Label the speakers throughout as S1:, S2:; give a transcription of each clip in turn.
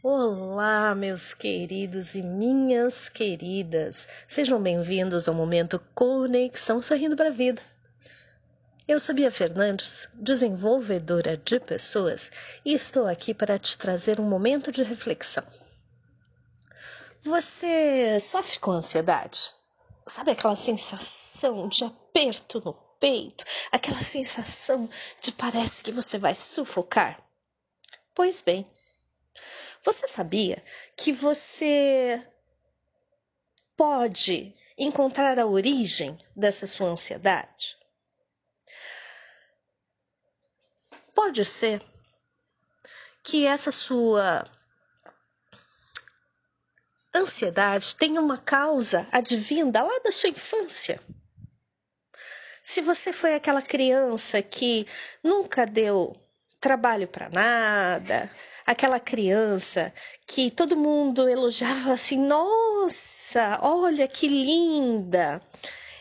S1: Olá, meus queridos e minhas queridas. Sejam bem-vindos ao momento Conexão Sorrindo para a Vida. Eu sou Bia Fernandes, desenvolvedora de pessoas, e estou aqui para te trazer um momento de reflexão. Você sofre com ansiedade? Sabe aquela sensação de aperto no peito? Aquela sensação de parece que você vai sufocar? Pois bem, você sabia que você pode encontrar a origem dessa sua ansiedade? Pode ser que essa sua ansiedade tenha uma causa advinda lá da sua infância. Se você foi aquela criança que nunca deu trabalho para nada, aquela criança que todo mundo elogiava assim: nossa, olha que linda,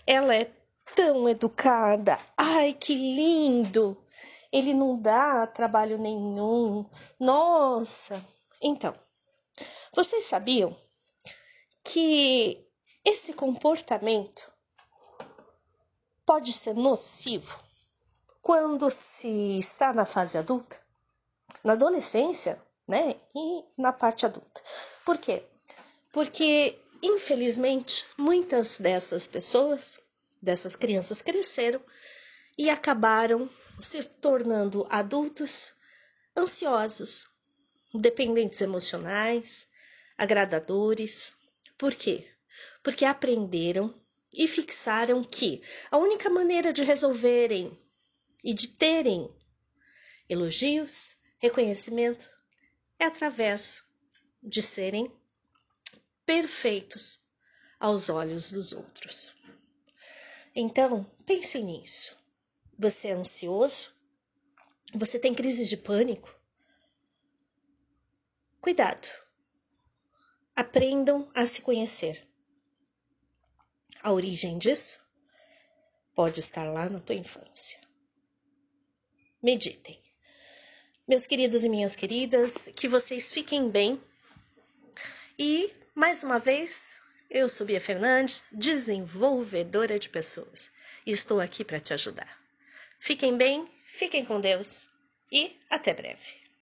S1: ela é tão educada, ai que lindo, ele não dá trabalho nenhum, nossa. Então, vocês sabiam que esse comportamento pode ser nocivo quando se está na fase adulta, na adolescência, né? E na parte adulta. Por quê? Porque, infelizmente, muitas dessas pessoas, dessas crianças, cresceram e acabaram se tornando adultos ansiosos, dependentes emocionais, agradadores. Por quê? Porque aprenderam e fixaram que a única maneira de resolverem e de terem elogios, reconhecimento, é através de serem perfeitos aos olhos dos outros. Então, pense nisso. Você é ansioso? Você tem crises de pânico? Cuidado. Aprendam a se conhecer. A origem disso pode estar lá na tua infância. Meditem. Meus queridos e minhas queridas, que vocês fiquem bem. E, mais uma vez, eu sou Bia Fernandes, desenvolvedora de pessoas, e estou aqui para te ajudar. Fiquem bem, fiquem com Deus e até breve.